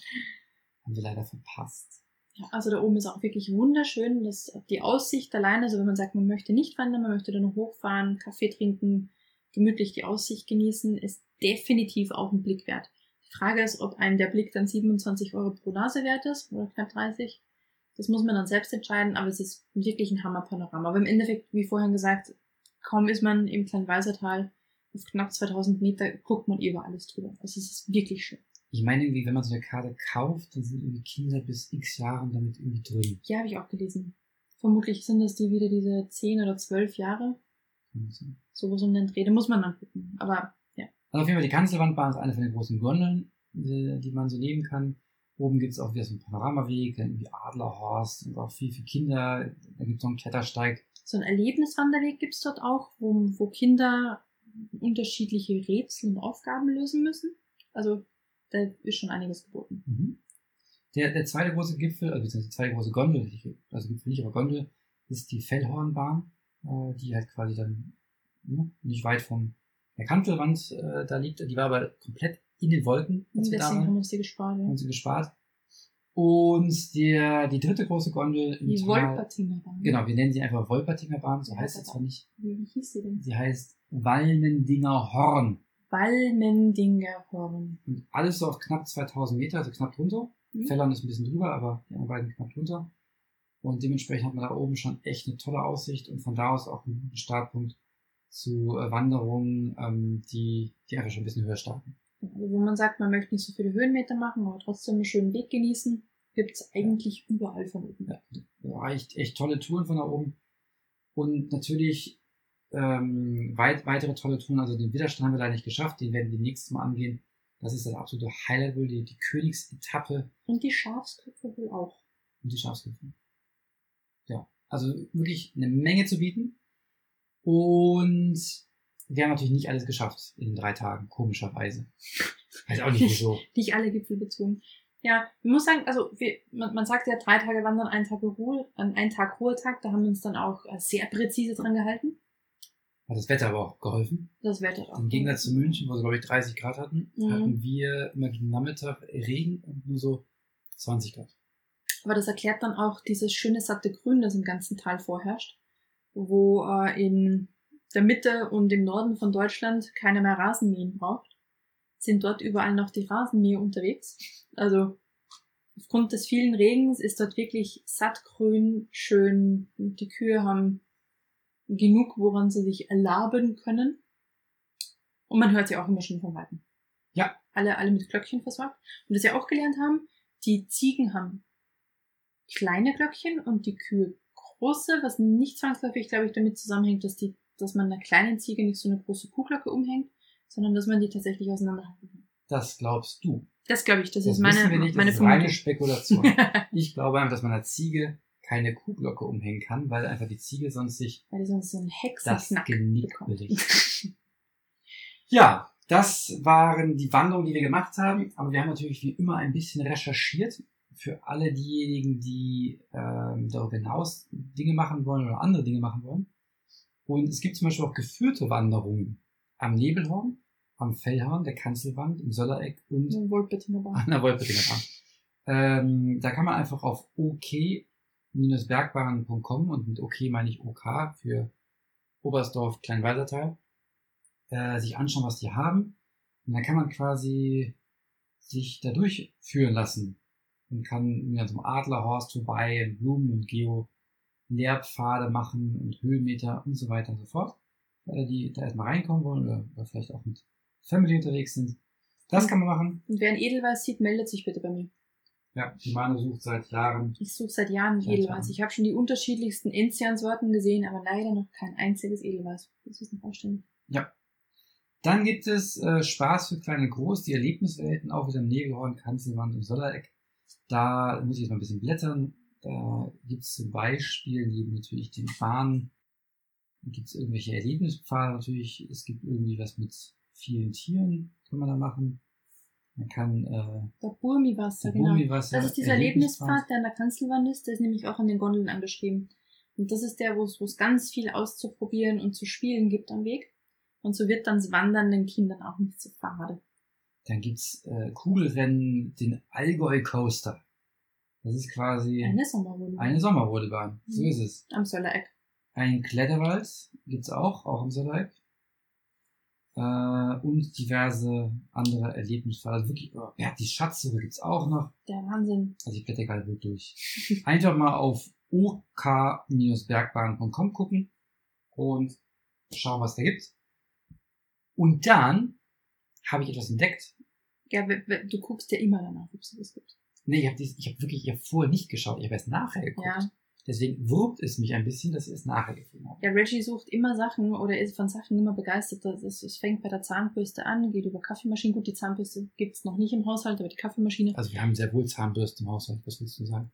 Speaker 1: haben wir leider verpasst.
Speaker 2: Ja, also da oben ist auch wirklich wunderschön. Das, die Aussicht alleine, also wenn man sagt, man möchte nicht wandern, man möchte da nur hochfahren, Kaffee trinken, gemütlich die Aussicht genießen, ist definitiv auch ein Blick wert. Die Frage ist, ob einem der Blick dann 27 Euro pro Nase wert ist oder knapp 30. Das muss man dann selbst entscheiden, aber es ist wirklich ein Hammerpanorama. Aber im Endeffekt, wie vorhin gesagt, kaum ist man im kleinen Weisertal auf knapp 2000 Meter, guckt man über alles drüber. Also es ist wirklich schön.
Speaker 1: Ich meine irgendwie, wenn man so eine Karte kauft, dann sind irgendwie Kinder bis x Jahren damit irgendwie drin.
Speaker 2: Ja, habe ich auch gelesen. Vermutlich sind das die wieder diese 10 oder 12 Jahre. Sowas um den Dreh. Da muss man dann gucken. Aber ja.
Speaker 1: Also auf jeden Fall die Kanzelwandbahn ist eine von den großen Gondeln, die die man so nehmen kann. Oben gibt's auch wieder so einen Panoramaweg, dann irgendwie Adlerhorst und auch viel für Kinder. Da gibt's noch einen Klettersteig.
Speaker 2: So ein Erlebniswanderweg gibt's dort auch, wo, wo Kinder unterschiedliche Rätsel und Aufgaben lösen müssen. Also da ist schon einiges geboten.
Speaker 1: Mhm. Der, der zweite große Gipfel, also beziehungsweise die zweite große Gondel, also Gipfel nicht, aber Gondel, ist die Fellhornbahn, äh, die halt quasi dann ne, nicht weit von der Kanzelwand äh, da liegt. Die war aber komplett in den Wolken, als wir da
Speaker 2: Deswegen
Speaker 1: waren.
Speaker 2: haben wir sie gespart. Ja.
Speaker 1: haben sie gespart. Und der, die dritte große Gondel im
Speaker 2: Die Wolpertinger Bahn.
Speaker 1: genau, wir nennen sie einfach Wolpertinger Bahn, so
Speaker 2: Ja,
Speaker 1: heißt es zwar nicht.
Speaker 2: Wie, wie hieß sie denn?
Speaker 1: Sie heißt Walmendinger Horn.
Speaker 2: Walmendinger Horn.
Speaker 1: Und alles so auf knapp 2000 Meter, also knapp drunter.
Speaker 2: Mhm.
Speaker 1: Fellern ist ein bisschen drüber, aber die anderen beiden knapp drunter. Und dementsprechend hat man da oben schon echt eine tolle Aussicht und von da aus auch einen guten Startpunkt zu äh, Wanderungen, ähm, die, die einfach schon ein bisschen höher starten.
Speaker 2: Wo man sagt, man möchte nicht so viele Höhenmeter machen, aber trotzdem einen schönen Weg genießen, gibt's eigentlich überall von oben.
Speaker 1: Ja, ja, echt, echt tolle Touren von da oben. Und natürlich ähm, weit, weitere tolle Touren. Also den Widerstand haben wir leider nicht geschafft. Den werden wir nächstes Mal angehen. Das ist das absolute Highlight wohl, die, die Königsetappe
Speaker 2: Und die Schafsköpfe wohl auch.
Speaker 1: und die Schafsköpfe. Ja, also wirklich eine Menge zu bieten. Und wir haben natürlich nicht alles geschafft in drei Tagen, komischerweise. Weiß auch nicht wieso.
Speaker 2: Nicht alle Gipfel bezogen. Ja, ich muss sagen, also wir, man, man sagt ja drei Tage wandern, ein Tag Ruhe, an ein Tag Ruhetag, da haben wir uns dann auch äh, sehr präzise dran gehalten.
Speaker 1: Hat das Wetter aber auch geholfen.
Speaker 2: Das Wetter auch.
Speaker 1: Im Gegensatz zu München, wo sie, glaube ich, 30 Grad hatten,
Speaker 2: Mhm.
Speaker 1: hatten wir immer gegen Nachmittag Regen und nur so 20 Grad.
Speaker 2: Aber das erklärt dann auch dieses schöne satte Grün, das im ganzen Tal vorherrscht, wo äh, in der Mitte und im Norden von Deutschland keiner mehr Rasenmähen braucht, sind dort überall noch die Rasenmäher unterwegs. Also aufgrund des vielen Regens ist dort wirklich sattgrün, schön. Die Kühe haben genug, woran sie sich erlaben können. Und man hört sie auch immer schon von Weitem.
Speaker 1: Ja.
Speaker 2: Alle, alle mit Glöckchen versorgt. Und was wir auch gelernt haben, die Ziegen haben kleine Glöckchen und die Kühe große, was nicht zwangsläufig, glaube ich, damit zusammenhängt, dass die, dass man einer kleinen Ziege nicht so eine große Kuhglocke umhängt, sondern dass man die tatsächlich auseinanderhalten kann.
Speaker 1: Das glaubst du.
Speaker 2: Das glaube ich, das,
Speaker 1: Das
Speaker 2: ist meine,
Speaker 1: wir nicht,
Speaker 2: meine
Speaker 1: das ist reine. Spekulation. ich glaube einfach, dass man einer Ziege keine Kuhglocke umhängen kann, weil einfach die Ziege sonst sich
Speaker 2: Weil die sonst so
Speaker 1: das
Speaker 2: Hexenknack
Speaker 1: Genick
Speaker 2: bekommt.
Speaker 1: belegt. Ja, Das waren die Wanderungen, die wir gemacht haben. Aber wir haben natürlich wie immer ein bisschen recherchiert für alle diejenigen, die ähm, darüber hinaus Dinge machen wollen oder andere Dinge machen wollen. Und es gibt zum Beispiel auch geführte Wanderungen am Nebelhorn, am Fellhorn, der Kanzelwand, im Sollereck und an der Wolpertinger Bahn. Ähm, da kann man einfach auf ok-bergbahn.com und mit OK meine ich OK für Oberstdorf, Kleinwalsertal, äh, sich anschauen, was die haben. Und dann kann man quasi sich da durchführen lassen und kann ja, zum Adlerhorst vorbei, Blumen und Geo, Lehrpfade machen und Höhenmeter und so weiter und so fort. Für alle, die da erstmal reinkommen wollen oder, oder vielleicht auch mit Family unterwegs sind. Das kann man machen.
Speaker 2: Und wer ein Edelweiß sieht, meldet sich bitte bei mir.
Speaker 1: Ja, die Manu sucht seit Jahren.
Speaker 2: Ich suche seit Jahren
Speaker 1: Seit
Speaker 2: Edelweiß.
Speaker 1: Jahren.
Speaker 2: Ich habe schon die unterschiedlichsten Enzian-Sorten gesehen, aber leider noch kein einziges Edelweiß. Das ist nicht vorstellen.
Speaker 1: Dann gibt es äh, Spaß für kleine Groß, die Erlebniswelten, auch wieder im Nebelhorn, Kanzelwand und Sollereck. Da muss ich jetzt mal ein bisschen blättern. Da gibt es zum Beispiel neben natürlich den Bahnen, gibt es irgendwelche Erlebnispfade natürlich. Es gibt irgendwie was mit vielen Tieren, kann man da machen. Man kann äh,
Speaker 2: Der Burmiwasser, genau.
Speaker 1: Burmiwasser-
Speaker 2: Das ist dieser Erlebnispfad, der an der Kanzelwand ist. Der ist nämlich auch an den Gondeln angeschrieben. Und das ist der, wo es ganz viel auszuprobieren und zu spielen gibt am Weg. Und so wird dann das Wandern den Kindern auch nicht so fade.
Speaker 1: Dann gibt's äh, Kugelrennen, den Allgäu Coaster. Das ist quasi
Speaker 2: Eine Sommerwohnung.
Speaker 1: eine Sommerrodelbahn. So
Speaker 2: Mhm.
Speaker 1: ist es.
Speaker 2: Am Söllereck.
Speaker 1: Ein Kletterwald gibt's auch, auch im Sollereck. Äh, und diverse andere Erlebnisse. Also wirklich, oh, ja, die Schatzsuche gibt's auch noch.
Speaker 2: Der Wahnsinn.
Speaker 1: Also ich blätter gerade durch. Einfach mal auf ok-bergbahn.com gucken und schauen, was da gibt. Und dann habe ich etwas entdeckt.
Speaker 2: Ja, du guckst ja immer danach, ob es das gibt.
Speaker 1: Nee, ich habe ich hab wirklich, ich habe vorher nicht geschaut, ich habe erst nachher geguckt.
Speaker 2: Ja.
Speaker 1: Deswegen wurmt es mich ein bisschen, dass ich es nachher gefunden habe.
Speaker 2: Ja, Reggie sucht immer Sachen oder ist von Sachen immer begeistert. Es fängt bei der Zahnbürste an, geht über Kaffeemaschinen. Gut, die Zahnbürste gibt's noch nicht im Haushalt, aber die Kaffeemaschine.
Speaker 1: Also wir haben sehr wohl Zahnbürsten im Haushalt, was willst du sagen?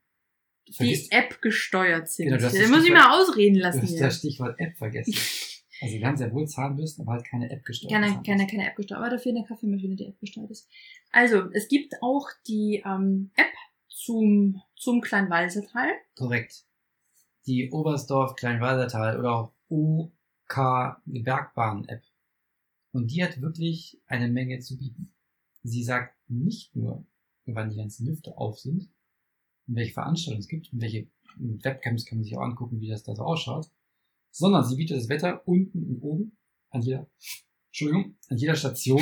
Speaker 1: Du
Speaker 2: die App gesteuert sind.
Speaker 1: Genau, du das
Speaker 2: muss ich mal ausreden
Speaker 1: du
Speaker 2: lassen
Speaker 1: hast
Speaker 2: hier.
Speaker 1: das Stichwort App vergessen. Also wir haben sehr wohl Zahnbürsten, aber halt keine App gesteuert.
Speaker 2: Keine, keine, keine App gesteuert, aber dafür eine Kaffeemaschine, die App gesteuert ist. Also, es gibt auch die ähm, App zum, zum Kleinwalsertal.
Speaker 1: Korrekt. Die Oberstdorf Kleinwalsertal oder auch OK die Bergbahn-App. Und die hat wirklich eine Menge zu bieten. Sie sagt nicht nur, wann die ganzen Lüfte auf sind, und welche Veranstaltungen es gibt, und welche Webcams kann man sich auch angucken, wie das da so ausschaut, sondern sie bietet das Wetter unten und oben an jeder, Entschuldigung, an jeder Station.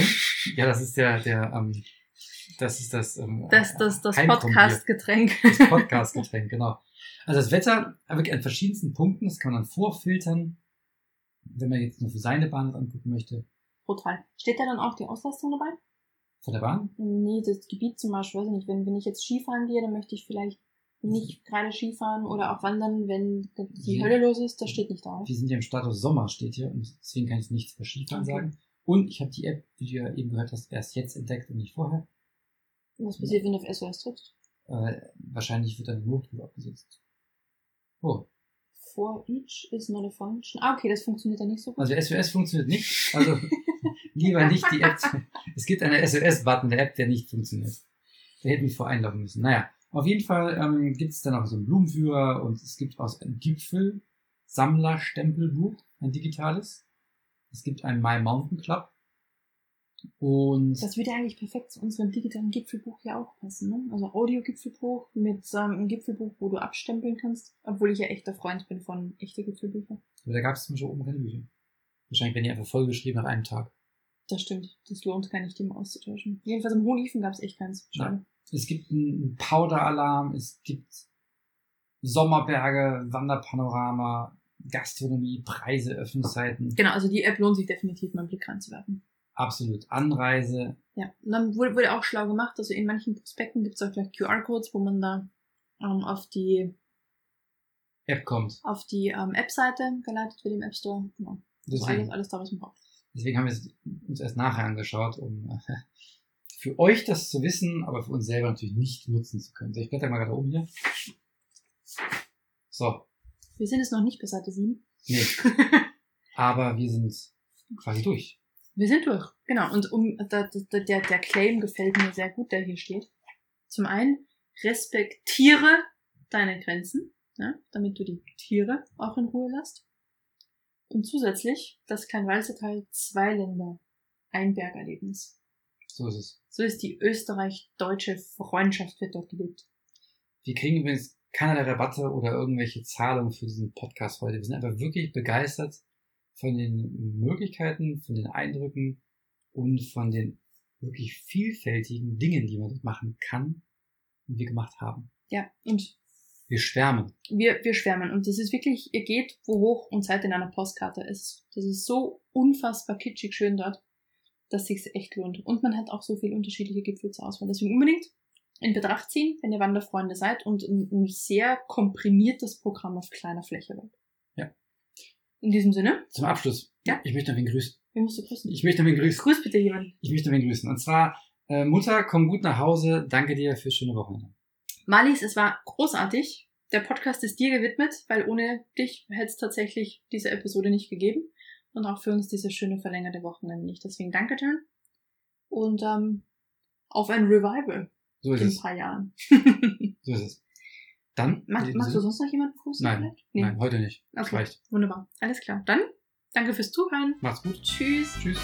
Speaker 1: Ja, das ist der, der, ähm, das ist das, ähm,
Speaker 2: Das, das, das. Podcast-Getränk.
Speaker 1: Das Podcast-Getränk, genau. Also das Wetter wirklich an verschiedensten Punkten, das kann man dann vorfiltern, wenn man jetzt nur für seine Bahn das angucken möchte,
Speaker 2: Total. Steht da dann auch die Auslastung dabei?
Speaker 1: von der Bahn.
Speaker 2: Nee, das Gebiet zum Beispiel, weiß ich nicht, wenn, wenn ich jetzt Skifahren gehe, dann möchte ich vielleicht nicht gerade Skifahren oder auch wandern, wenn die
Speaker 1: Ja.
Speaker 2: Hölle los ist, das steht nicht da.
Speaker 1: Wir sind ja im Status Sommer, steht hier, und deswegen kann ich nichts für Skifahren
Speaker 2: Okay.
Speaker 1: sagen. Und ich habe die App, wie du ja eben gehört hast, erst jetzt entdeckt und nicht vorher.
Speaker 2: Was passiert, wenn du auf SOS drückst?
Speaker 1: Äh, wahrscheinlich wird dann Notruf abgesetzt. Oh,
Speaker 2: For each is not a function. Ah, okay, das funktioniert dann nicht so gut.
Speaker 1: also SOS funktioniert nicht. Also lieber nicht die App. Es gibt einen SOS-Button der App, der nicht funktioniert. Da hätten wir vor einloggen müssen. Naja, auf jeden Fall ähm, gibt es dann auch so einen Blumenführer und es gibt auch ein Gipfel Sammlerstempelbuch, ein digitales. Es gibt ein My Mountain Club. Und
Speaker 2: Das würde eigentlich perfekt zu unserem digitalen Gipfelbuch ja auch passen, ne? Also Audio-Gipfelbuch mit ähm, einem Gipfelbuch, wo du abstempeln kannst, obwohl ich ja echter Freund bin von echten Gipfelbüchern.
Speaker 1: aber da gab es zum Beispiel oben keine Bücher. Wahrscheinlich werden die einfach vollgeschrieben nach einem Tag.
Speaker 2: Das stimmt. Das lohnt gar nicht, die mal auszutauschen. Jedenfalls im Hohenhiefen gab es echt keins. Schade.
Speaker 1: Es gibt einen Powder-Alarm, es gibt Sommerberge, Wanderpanorama, Gastronomie, Preise, Öffnungszeiten.
Speaker 2: Genau, also die App lohnt sich definitiv mal einen Blick reinzuwerfen.
Speaker 1: Absolut. Anreise.
Speaker 2: Ja, und dann wurde, wurde auch schlau gemacht. Also in manchen Prospekten gibt es auch gleich QR-Codes, wo man da ähm, auf die,
Speaker 1: App kommt.
Speaker 2: auf die ähm, App-Seite geleitet wird im App Store. Genau. Also alles,
Speaker 1: Deswegen,
Speaker 2: alles da, was man braucht.
Speaker 1: deswegen haben wir es uns erst nachher angeschaut, um äh, für euch das zu wissen, aber für uns selber natürlich nicht nutzen zu können. So, ich blätter mal gerade oben hier. So,
Speaker 2: Wir sind jetzt noch nicht bei Seite 7.
Speaker 1: nee. aber wir sind quasi durch.
Speaker 2: Wir sind durch. Genau. Und um der, der, der Claim gefällt mir sehr gut, der hier steht. Zum einen, respektiere deine Grenzen, ja, damit du die Tiere auch in Ruhe lässt. Und zusätzlich, das Kleinwalsertal zwei Länder, ein Bergerlebnis.
Speaker 1: So ist es.
Speaker 2: So ist die österreich-deutsche Freundschaft wird dort gelebt.
Speaker 1: Wir kriegen übrigens keinerlei Rabatte oder irgendwelche Zahlungen für diesen Podcast heute. Wir sind einfach wirklich begeistert von den Möglichkeiten, von den Eindrücken und von den wirklich vielfältigen Dingen, die man dort machen kann und wir gemacht haben.
Speaker 2: Ja, und
Speaker 1: Wir schwärmen.
Speaker 2: wir, wir schwärmen. Und das ist wirklich, ihr geht wo hoch und seid in einer Postkarte. Es, das ist so unfassbar kitschig schön dort, dass sich's echt lohnt. Und man hat auch so viele unterschiedliche Gipfel zur Auswahl. Deswegen unbedingt in Betracht ziehen, wenn ihr Wanderfreunde seid und ein, ein sehr komprimiertes Programm auf kleiner Fläche wollt.
Speaker 1: Ja.
Speaker 2: In diesem Sinne,
Speaker 1: Zum Abschluss.
Speaker 2: Ja.
Speaker 1: Ich möchte noch wen grüßen.
Speaker 2: wir musst du grüßen.
Speaker 1: Ich möchte noch wen grüßen.
Speaker 2: Grüß bitte jemanden.
Speaker 1: Ich möchte noch wen grüßen. Und zwar, äh, Mutter, komm gut nach Hause. Danke dir fürs schöne Wochenende.
Speaker 2: Marlies, es war großartig. Der Podcast ist dir gewidmet, weil ohne dich hätte es tatsächlich diese Episode nicht gegeben. Und auch für uns diese schöne verlängerte Wochenende nicht. Deswegen danke, Jan. Und ähm, auf ein Revival
Speaker 1: So ist
Speaker 2: in ein paar Jahren.
Speaker 1: So ist es. Dann.
Speaker 2: Mach, machst du sonst noch jemanden grüßen?
Speaker 1: Nein?
Speaker 2: Nee.
Speaker 1: Nein, heute nicht.
Speaker 2: Okay.
Speaker 1: reicht.
Speaker 2: Wunderbar. Alles klar. Dann danke fürs Zuhören.
Speaker 1: Macht's gut.
Speaker 2: Tschüss.
Speaker 1: Tschüss.